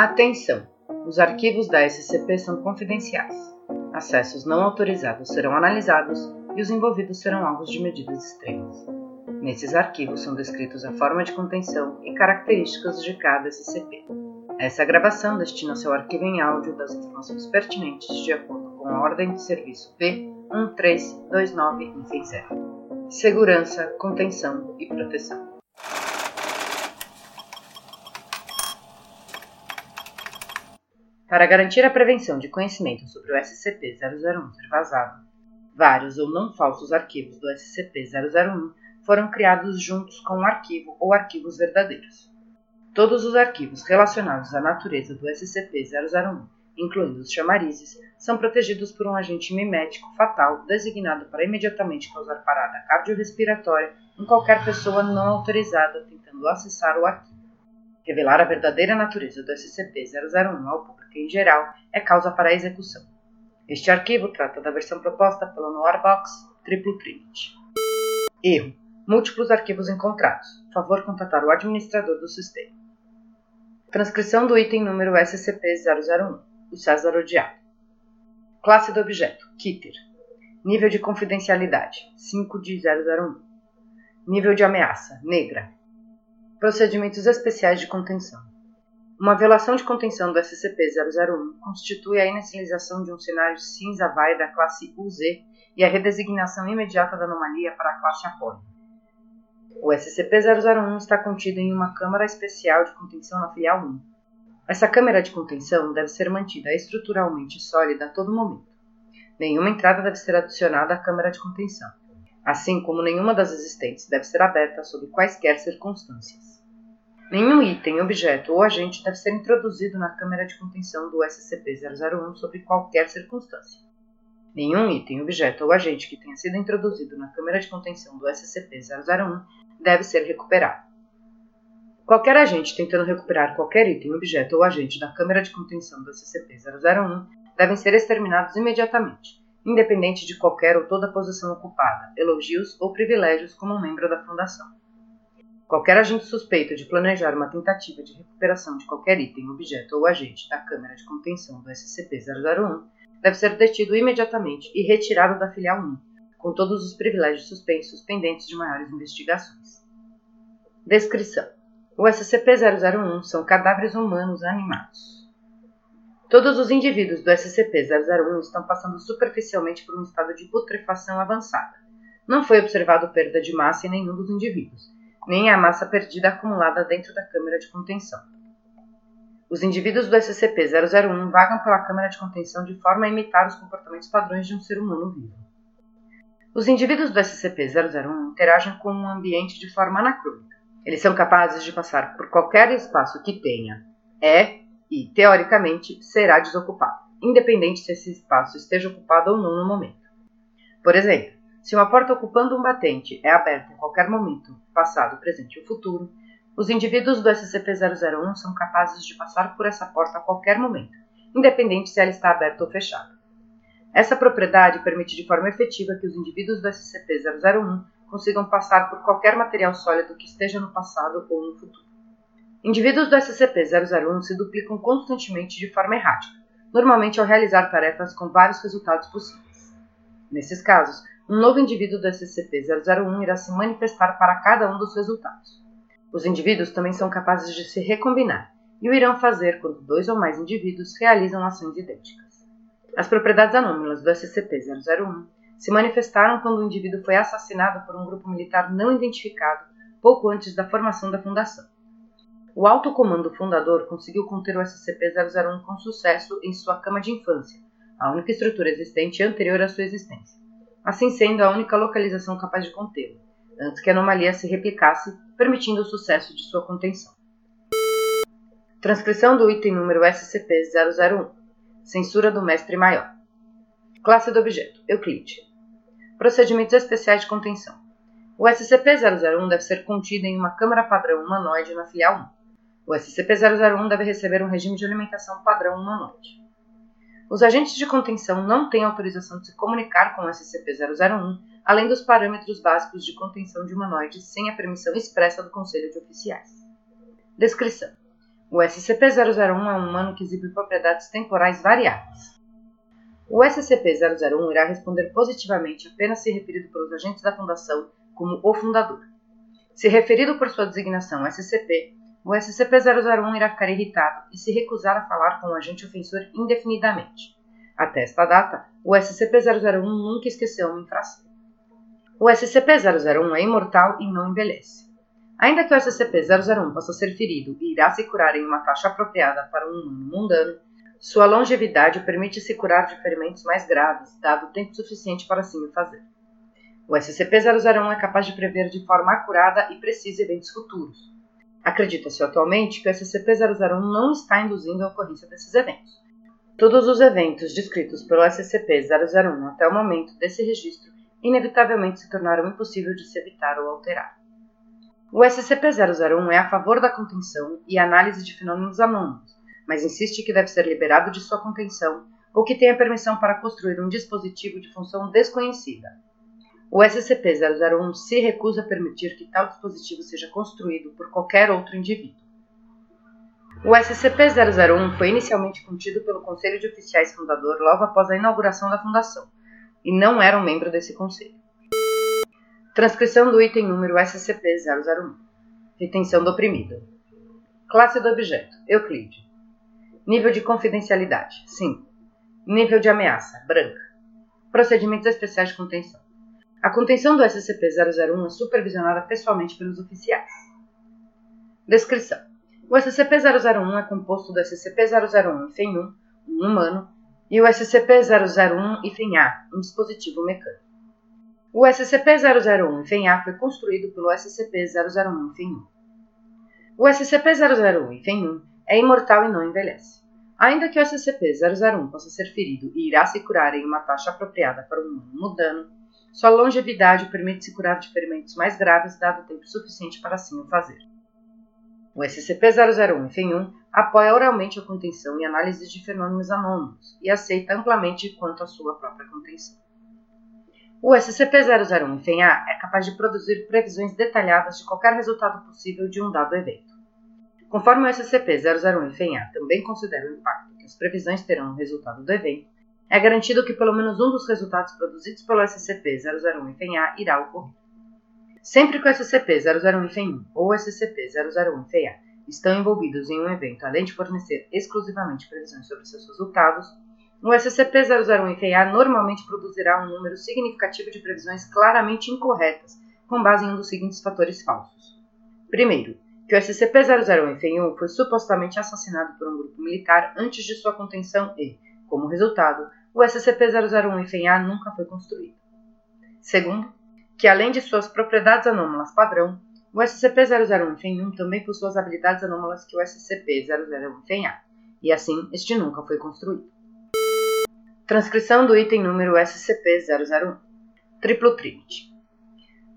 Atenção! Os arquivos da SCP são confidenciais. Acessos não autorizados serão analisados e os envolvidos serão alvos de medidas extremas. Nesses arquivos são descritos a forma de contenção e características de cada SCP. Essa gravação destina-se ao arquivo em áudio das informações pertinentes de acordo com a ordem de serviço P1329-0. Segurança, contenção e proteção. Para garantir a prevenção de conhecimento sobre o SCP-001 ser vazado, vários ou não falsos arquivos do SCP-001 foram criados juntos com o arquivo ou arquivos verdadeiros. Todos os arquivos relacionados à natureza do SCP-001, incluindo os chamarizes, são protegidos por um agente mimético fatal designado para imediatamente causar parada cardiorrespiratória em qualquer pessoa não autorizada tentando acessar o arquivo. Revelar a verdadeira natureza do SCP-001 ao público em geral é causa para a execução. Este arquivo trata da versão proposta pela Noirbox Triple Trinity. Erro. Múltiplos arquivos encontrados. Favor contatar o administrador do sistema. Transcrição do item número SCP-001, o César odiado. Classe do objeto, Kitter. Nível de confidencialidade, 5 de 001. Nível de ameaça, negra. Procedimentos especiais de contenção. Uma violação de contenção do SCP-001 constitui a inicialização de um cenário cinza-vai da classe UZ e a redesignação imediata da anomalia para a classe Apollo. O SCP-001 está contido em uma câmara especial de contenção na filial 1. Essa câmara de contenção deve ser mantida estruturalmente sólida a todo momento. Nenhuma entrada deve ser adicionada à câmara de contenção, assim como nenhuma das existentes deve ser aberta sob quaisquer circunstâncias. Nenhum item, objeto ou agente deve ser introduzido na câmara de contenção do SCP-001 sob qualquer circunstância. Nenhum item, objeto ou agente que tenha sido introduzido na câmara de contenção do SCP-001 deve ser recuperado. Qualquer agente tentando recuperar qualquer item, objeto ou agente da câmara de contenção do SCP-001 devem ser exterminados imediatamente, independente de qualquer ou toda posição ocupada, elogios ou privilégios como membro da Fundação. Qualquer agente suspeito de planejar uma tentativa de recuperação de qualquer item, objeto ou agente da câmara de contenção do SCP-001 deve ser detido imediatamente e retirado da filial 1, com todos os privilégios suspensos pendentes de maiores investigações. Descrição: O SCP-001 são cadáveres humanos animados. Todos os indivíduos do SCP-001 estão passando superficialmente por um estado de putrefação avançada. Não foi observado perda de massa em nenhum dos indivíduos, nem a massa perdida acumulada dentro da câmara de contenção. Os indivíduos do SCP-001 vagam pela câmara de contenção de forma a imitar os comportamentos padrões de um ser humano vivo. Os indivíduos do SCP-001 interagem com o ambiente de forma anacrônica. Eles são capazes de passar por qualquer espaço que tenha, é e, teoricamente, será desocupado, independente se esse espaço esteja ocupado ou não no momento. Por exemplo, se uma porta ocupando um batente é aberta em qualquer momento, passado, presente ou futuro, os indivíduos do SCP-001 são capazes de passar por essa porta a qualquer momento, independente se ela está aberta ou fechada. Essa propriedade permite de forma efetiva que os indivíduos do SCP-001 consigam passar por qualquer material sólido que esteja no passado ou no futuro. Indivíduos do SCP-001 se duplicam constantemente de forma errática, normalmente ao realizar tarefas com vários resultados possíveis. Nesses casos, um novo indivíduo do SCP-001 irá se manifestar para cada um dos resultados. Os indivíduos também são capazes de se recombinar e o irão fazer quando dois ou mais indivíduos realizam ações idênticas. As propriedades anômalas do SCP-001 se manifestaram quando o indivíduo foi assassinado por um grupo militar não identificado pouco antes da formação da fundação. O alto comando fundador conseguiu conter o SCP-001 com sucesso em sua cama de infância, a única estrutura existente anterior à sua existência, assim sendo a única localização capaz de contê-lo antes que a anomalia se replicasse, permitindo o sucesso de sua contenção. Transcrição do item número SCP-001 Censura do Mestre Maior Classe do objeto Euclide Procedimentos especiais de contenção O SCP-001 deve ser contido em uma câmara padrão humanoide na filial 1. O SCP-001 deve receber um regime de alimentação padrão humanoide. Os agentes de contenção não têm autorização de se comunicar com o SCP-001 além dos parâmetros básicos de contenção de humanoides sem a permissão expressa do Conselho de Oficiais. Descrição: O SCP-001 é um humano que exibe propriedades temporais variáveis. O SCP-001 irá responder positivamente apenas se referido pelos agentes da Fundação como o fundador. Se referido por sua designação SCP, o SCP-001 irá ficar irritado e se recusar a falar com o agente ofensor indefinidamente. Até esta data, o SCP-001 nunca esqueceu uma infração. O SCP-001 é imortal e não envelhece. Ainda que o SCP-001 possa ser ferido e irá se curar em uma taxa apropriada para um humano mundano, sua longevidade permite se curar de ferimentos mais graves, dado tempo suficiente para assim o fazer. O SCP-001 é capaz de prever de forma acurada e precisa eventos futuros. Acredita-se atualmente que o SCP-001 não está induzindo a ocorrência desses eventos. Todos os eventos descritos pelo SCP-001 até o momento desse registro inevitavelmente se tornaram impossível de se evitar ou alterar. O SCP-001 é a favor da contenção e análise de fenômenos anômalos, mas insiste que deve ser liberado de sua contenção ou que tenha permissão para construir um dispositivo de função desconhecida. O SCP-001 se recusa a permitir que tal dispositivo seja construído por qualquer outro indivíduo. O SCP-001 foi inicialmente contido pelo Conselho de Oficiais Fundador logo após a inauguração da Fundação, e não era um membro desse conselho. Transcrição do item número SCP-001. Retenção do oprimido. Classe do objeto: Euclide. Nível de confidencialidade: 5. Nível de ameaça: branca. Procedimentos especiais de contenção. A contenção do SCP-001 é supervisionada pessoalmente pelos oficiais. Descrição: O SCP-001 é composto do SCP-001 FEN-1, um humano, e o SCP-001 e FEN-A, um dispositivo mecânico. O SCP-001 FEN-A foi construído pelo SCP-001 FEN-1. O SCP-001 FEN-1 é imortal e não envelhece. Ainda que o SCP-001 possa ser ferido e irá se curar em uma taxa apropriada para um humano mudano, sua longevidade permite se curar de ferimentos mais graves dado tempo suficiente para assim o fazer. O SCP-001 FEN-1 apoia oralmente a contenção e análise de fenômenos anômalos e aceita amplamente quanto à sua própria contenção. O SCP-001 FEN-A é capaz de produzir previsões detalhadas de qualquer resultado possível de um dado evento. Conforme o SCP-001 FEN-A também considera o impacto que as previsões terão no resultado do evento, é garantido que pelo menos um dos resultados produzidos pelo SCP-001 FEN-A irá ocorrer. Sempre que o SCP-001 FEN-1 ou o SCP-001 FEN-A estão envolvidos em um evento, além de fornecer exclusivamente previsões sobre seus resultados, o SCP-001 FEN-A normalmente produzirá um número significativo de previsões claramente incorretas, com base em um dos seguintes fatores falsos. Primeiro, que o SCP-001 FEN-1 foi supostamente assassinado por um grupo militar antes de sua contenção e, como resultado, o SCP-001 FEN-A nunca foi construído. Segundo, que além de suas propriedades anômalas padrão, o SCP-001 FEN-1 também possui as habilidades anômalas que o SCP-001 FEN-A, e assim este nunca foi construído. Transcrição do item número SCP-001 Triplo Trinity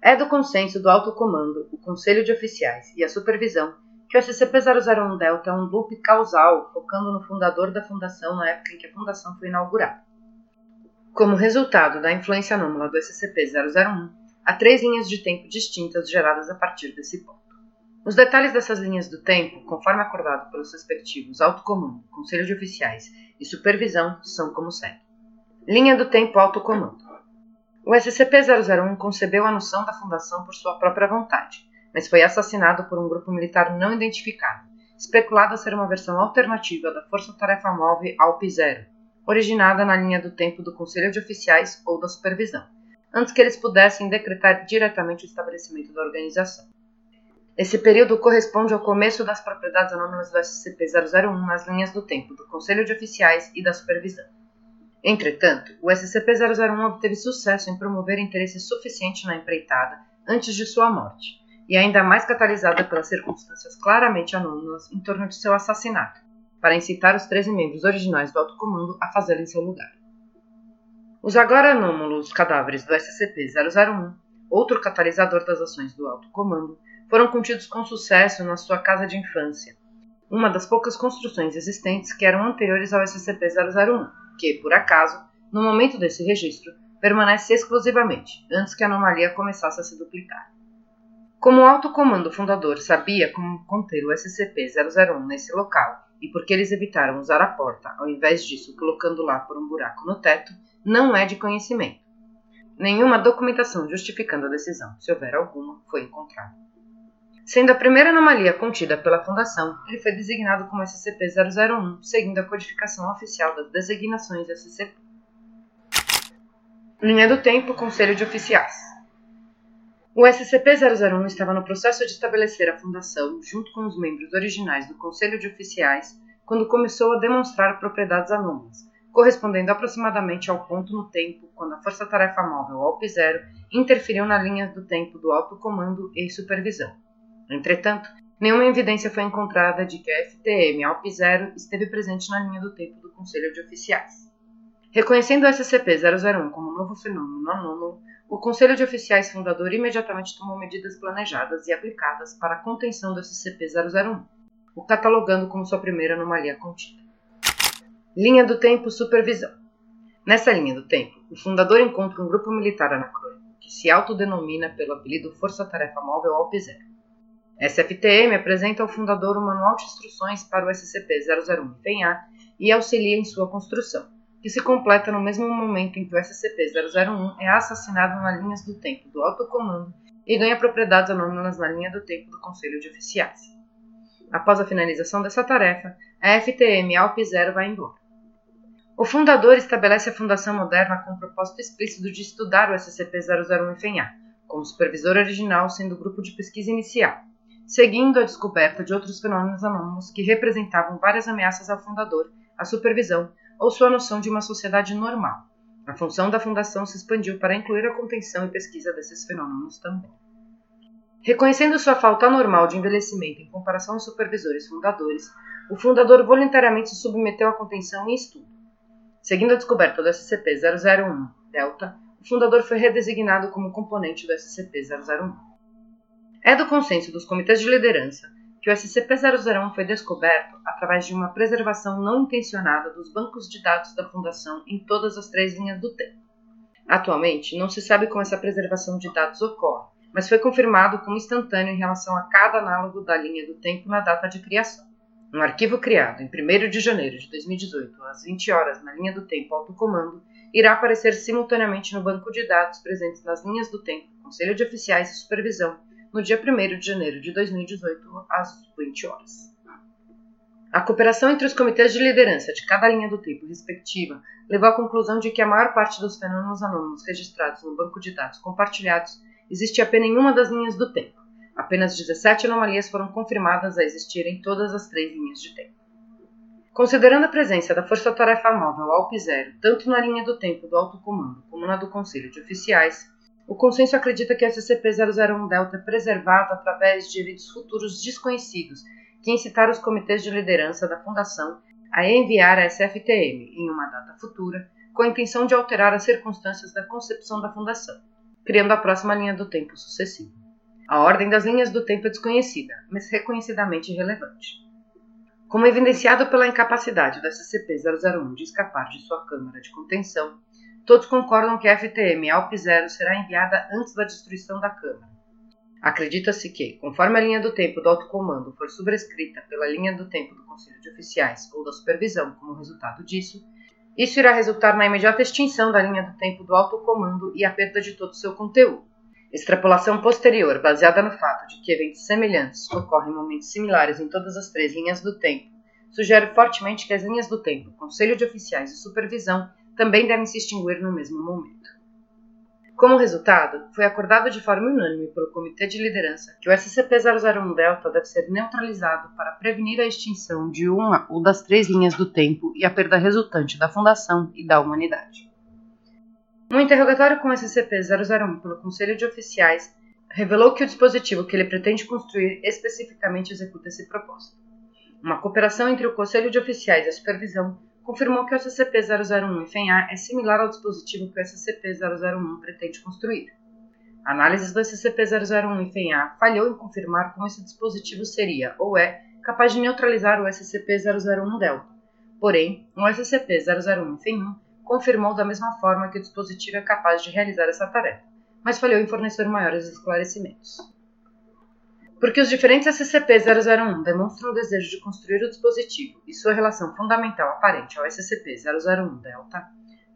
É do consenso do Alto Comando, o Conselho de Oficiais e a Supervisão que o SCP-001 Delta é um loop causal, focando no fundador da Fundação na época em que a Fundação foi inaugurada. Como resultado da influência anômala do SCP-001, há três linhas de tempo distintas geradas a partir desse ponto. Os detalhes dessas linhas do tempo, conforme acordado pelos respectivos Alto Comando, Conselho de Oficiais e Supervisão, são como segue. Linha do tempo Alto Comando. O SCP-001 concebeu a noção da Fundação por sua própria vontade, mas foi assassinado por um grupo militar não identificado, especulado a ser uma versão alternativa da Força Tarefa Móvel ALP-0, originada na linha do tempo do Conselho de Oficiais ou da Supervisão, antes que eles pudessem decretar diretamente o estabelecimento da organização. Esse período corresponde ao começo das propriedades anônimas do SCP-001 nas linhas do tempo do Conselho de Oficiais e da Supervisão. Entretanto, o SCP-001 obteve sucesso em promover interesse suficiente na empreitada antes de sua morte, e ainda mais catalisada pelas circunstâncias claramente anônimas em torno de seu assassinato, para incitar os 13 membros originais do Alto Comando a fazê-lo em seu lugar. Os agora anômalos cadáveres do SCP-001, outro catalisador das ações do Alto Comando, foram contidos com sucesso na sua casa de infância, uma das poucas construções existentes que eram anteriores ao SCP-001, que, por acaso, no momento desse registro, permanece exclusivamente, antes que a anomalia começasse a se duplicar. Como o alto comando fundador sabia como conter o SCP-001 nesse local e porque eles evitaram usar a porta ao invés disso colocando lá por um buraco no teto, não é de conhecimento. Nenhuma documentação justificando a decisão, se houver alguma, foi encontrada. Sendo a primeira anomalia contida pela Fundação, ele foi designado como SCP-001, seguindo a codificação oficial das designações SCP. Linha do Tempo Conselho de Oficiais O SCP-001 estava no processo de estabelecer a Fundação, junto com os membros originais do Conselho de Oficiais, quando começou a demonstrar propriedades anômalas, correspondendo aproximadamente ao ponto no tempo quando a Força Tarefa Móvel ALP-0 interferiu na linha do tempo do alto comando e supervisão. Entretanto, nenhuma evidência foi encontrada de que a FTM ALP-0 esteve presente na linha do tempo do Conselho de Oficiais. Reconhecendo o SCP-001 como um novo fenômeno anômalo, o Conselho de Oficiais fundador imediatamente tomou medidas planejadas e aplicadas para a contenção do SCP-001, o catalogando como sua primeira anomalia contida. Linha do Tempo Supervisão Nessa linha do tempo, o fundador encontra um grupo militar anacrônico que se autodenomina pelo apelido Força Tarefa Móvel ALP-0. SFTM apresenta ao fundador um manual de instruções para o SCP-001 empenhar e auxilia em sua construção, que se completa no mesmo momento em que o SCP-001 é assassinado nas linhas do tempo do alto comando e ganha propriedades anômalas na linha do tempo do Conselho de Oficiais. Após a finalização dessa tarefa, a FTM ALP-0 vai embora. O fundador estabelece a Fundação Moderna com o propósito explícito de estudar o SCP-001 em FENHA, como supervisor original sendo o grupo de pesquisa inicial, seguindo a descoberta de outros fenômenos anômalos que representavam várias ameaças ao fundador, à supervisão ou sua noção de uma sociedade normal. A função da fundação se expandiu para incluir a contenção e pesquisa desses fenômenos também. Reconhecendo sua falta anormal de envelhecimento em comparação aos supervisores fundadores, o fundador voluntariamente se submeteu à contenção e estudo. Seguindo a descoberta do SCP-001 Delta, o fundador foi redesignado como componente do SCP-001. É do consenso dos comitês de liderança que o SCP-001 foi descoberto através de uma preservação não intencionada dos bancos de dados da Fundação em todas as três linhas do tempo. Atualmente, não se sabe como essa preservação de dados ocorre, mas foi confirmado como instantâneo em relação a cada análogo da linha do tempo na data de criação. Um arquivo criado em 1 de janeiro de 2018, às 20 horas, na linha do tempo alto comando, irá aparecer simultaneamente no banco de dados presentes nas linhas do tempo, Conselho de Oficiais e Supervisão, no dia 1 de janeiro de 2018, às 20 horas. A cooperação entre os comitês de liderança de cada linha do tempo respectiva levou à conclusão de que a maior parte dos fenômenos anômalos registrados no banco de dados compartilhados existe apenas em uma das linhas do tempo. Apenas 17 anomalias foram confirmadas a existir em todas as três linhas de tempo. Considerando a presença da Força Tarefa Móvel ALP-0 tanto na linha do tempo do alto comando como na do Conselho de Oficiais, o consenso acredita que a SCP-001 Delta é preservado através de eventos futuros desconhecidos que incitaram os comitês de liderança da Fundação a enviar a SFTM em uma data futura com a intenção de alterar as circunstâncias da concepção da Fundação, criando a próxima linha do tempo sucessiva. A ordem das linhas do tempo é desconhecida, mas reconhecidamente relevante. Como evidenciado pela incapacidade da SCP-001 de escapar de sua câmara de contenção, Todos concordam que a FTM ALP-0 será enviada antes da destruição da Câmara. Acredita-se que, conforme a linha do tempo do alto comando for sobrescrita pela linha do tempo do Conselho de Oficiais ou da Supervisão como resultado disso, isso irá resultar na imediata extinção da linha do tempo do alto comando e a perda de todo o seu conteúdo. Extrapolação posterior, baseada no fato de que eventos semelhantes ocorrem em momentos similares em todas as três linhas do tempo, sugere fortemente que as linhas do tempo, Conselho de Oficiais e Supervisão também devem se extinguir no mesmo momento. Como resultado, foi acordado de forma unânime pelo Comitê de Liderança que o SCP-001 Delta deve ser neutralizado para prevenir a extinção de uma ou das três linhas do tempo e a perda resultante da Fundação e da humanidade. Um interrogatório com o SCP-001 pelo Conselho de Oficiais revelou que o dispositivo que ele pretende construir especificamente executa esse propósito. Uma cooperação entre o Conselho de Oficiais e a Supervisão confirmou que o SCP-001 em FENHA é similar ao dispositivo que o SCP-001 pretende construir. A análise do SCP-001 em FENHA falhou em confirmar como esse dispositivo seria, ou é, capaz de neutralizar o SCP-001 Delta. Porém, o SCP-001 em FEN1 confirmou da mesma forma que o dispositivo é capaz de realizar essa tarefa, mas falhou em fornecer maiores esclarecimentos. Porque os diferentes SCP-001 demonstram o desejo de construir o dispositivo e sua relação fundamental aparente ao SCP-001-Delta,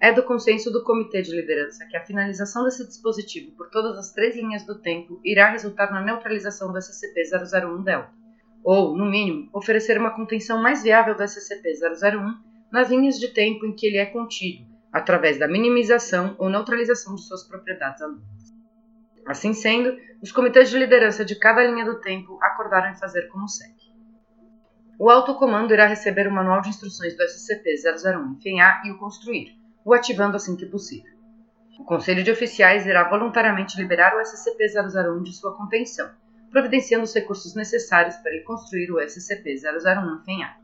é do consenso do Comitê de Liderança que a finalização desse dispositivo por todas as três linhas do tempo irá resultar na neutralização do SCP-001-Delta, ou, no mínimo, oferecer uma contenção mais viável do SCP-001 nas linhas de tempo em que ele é contido, através da minimização ou neutralização de suas propriedades anômalas. Assim sendo, os comitês de liderança de cada linha do tempo acordaram em fazer como segue. O alto comando irá receber o manual de instruções do SCP-001 em FENHA e o construir, o ativando assim que possível. O Conselho de Oficiais irá voluntariamente liberar o SCP-001 de sua contenção, providenciando os recursos necessários para ele construir o SCP-001 em FENHA.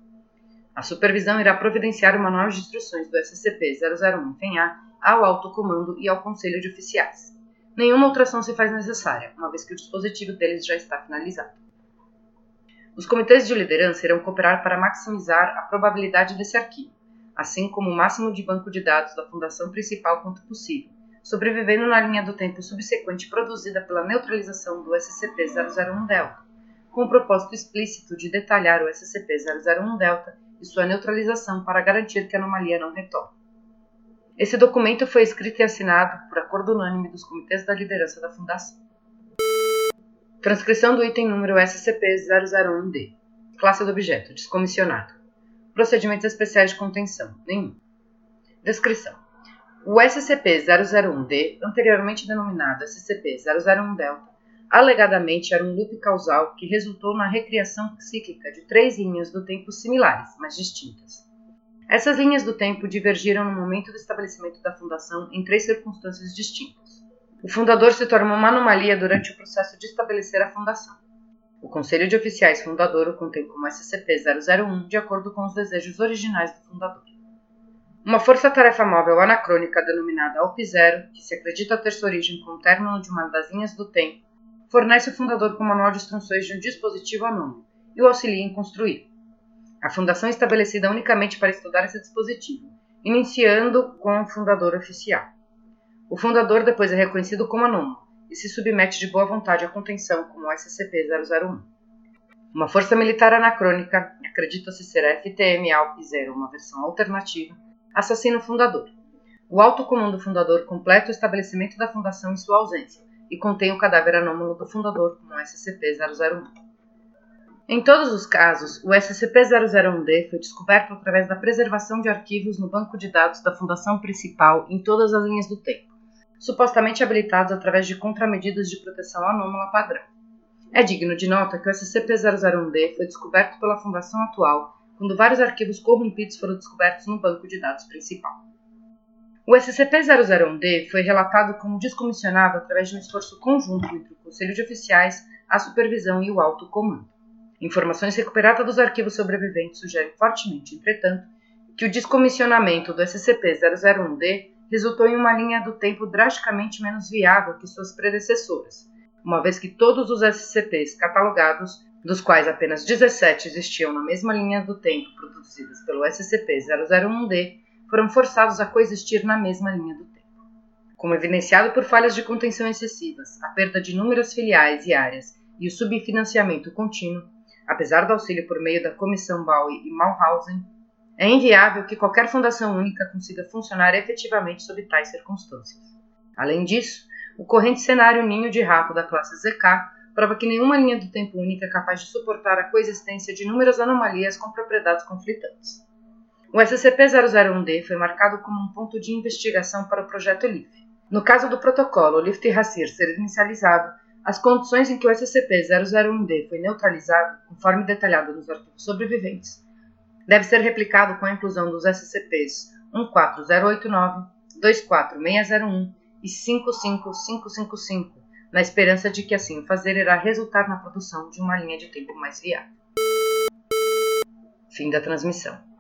A supervisão irá providenciar o manual de instruções do SCP-001 em FENHA ao alto comando e ao Conselho de Oficiais. Nenhuma outra ação se faz necessária, uma vez que o dispositivo deles já está finalizado. Os comitês de liderança irão cooperar para maximizar a probabilidade desse arquivo, assim como o máximo de banco de dados da fundação principal quanto possível, sobrevivendo na linha do tempo subsequente produzida pela neutralização do SCP-001-Delta, com o propósito explícito de detalhar o SCP-001-Delta e sua neutralização para garantir que a anomalia não retorne. Esse documento foi escrito e assinado por acordo unânime dos comitês da liderança da Fundação. Transcrição do item número SCP-001-D. Classe do objeto: Descomissionado. Procedimentos especiais de contenção: Nenhum. Descrição: O SCP-001-D, anteriormente denominado SCP-001-Delta, alegadamente era um loop causal que resultou na recriação cíclica de três linhas do tempo similares, mas distintas. Essas linhas do tempo divergiram no momento do estabelecimento da fundação em três circunstâncias distintas. O fundador se tornou uma anomalia durante o processo de estabelecer a fundação. O Conselho de Oficiais Fundador o contém como SCP-001 de acordo com os desejos originais do fundador. Uma força-tarefa móvel anacrônica denominada ALP-0, que se acredita ter sua origem com o término de uma das linhas do tempo, fornece o fundador com o manual de instruções de um dispositivo anônimo e o auxilia em construí-lo. A fundação é estabelecida unicamente para estudar esse dispositivo, iniciando com o fundador oficial. O fundador depois é reconhecido como anônimo e se submete de boa vontade à contenção como o SCP-001. Uma força militar anacrônica, acredita-se ser a FTM-ALP-0, uma versão alternativa, assassina o fundador. O alto comando do fundador completa o estabelecimento da fundação em sua ausência e contém o cadáver anômalo do fundador como SCP-001. Em todos os casos, o SCP-001-D foi descoberto através da preservação de arquivos no banco de dados da Fundação Principal em todas as linhas do tempo, supostamente habilitados através de contramedidas de proteção anômala padrão. É digno de nota que o SCP-001-D foi descoberto pela Fundação atual quando vários arquivos corrompidos foram descobertos no banco de dados principal. O SCP-001-D foi relatado como descomissionado através de um esforço conjunto entre o Conselho de Oficiais, a Supervisão e o Alto Comando. Informações recuperadas dos arquivos sobreviventes sugerem fortemente, entretanto, que o descomissionamento do SCP-001-D resultou em uma linha do tempo drasticamente menos viável que suas predecessoras, uma vez que todos os SCPs catalogados, dos quais apenas 17 existiam na mesma linha do tempo produzidas pelo SCP-001-D, foram forçados a coexistir na mesma linha do tempo. Como evidenciado por falhas de contenção excessivas, a perda de inúmeras filiais e áreas e o subfinanciamento contínuo, apesar do auxílio por meio da Comissão Bowie e Malhausen, é inviável que qualquer fundação única consiga funcionar efetivamente sob tais circunstâncias. Além disso, o corrente cenário ninho de rato da classe ZK prova que nenhuma linha do tempo única é capaz de suportar a coexistência de inúmeras anomalias com propriedades conflitantes. O SCP-001-D foi marcado como um ponto de investigação para o projeto LIF. No caso do protocolo Lift-Rassir ser inicializado, as condições em que o SCP-001-D foi neutralizado, conforme detalhado nos arquivos sobreviventes, deve ser replicado com a inclusão dos SCPs 14089, 24601 e 55555, na esperança de que assim o fazer irá resultar na produção de uma linha de tempo mais viável. Fim da transmissão.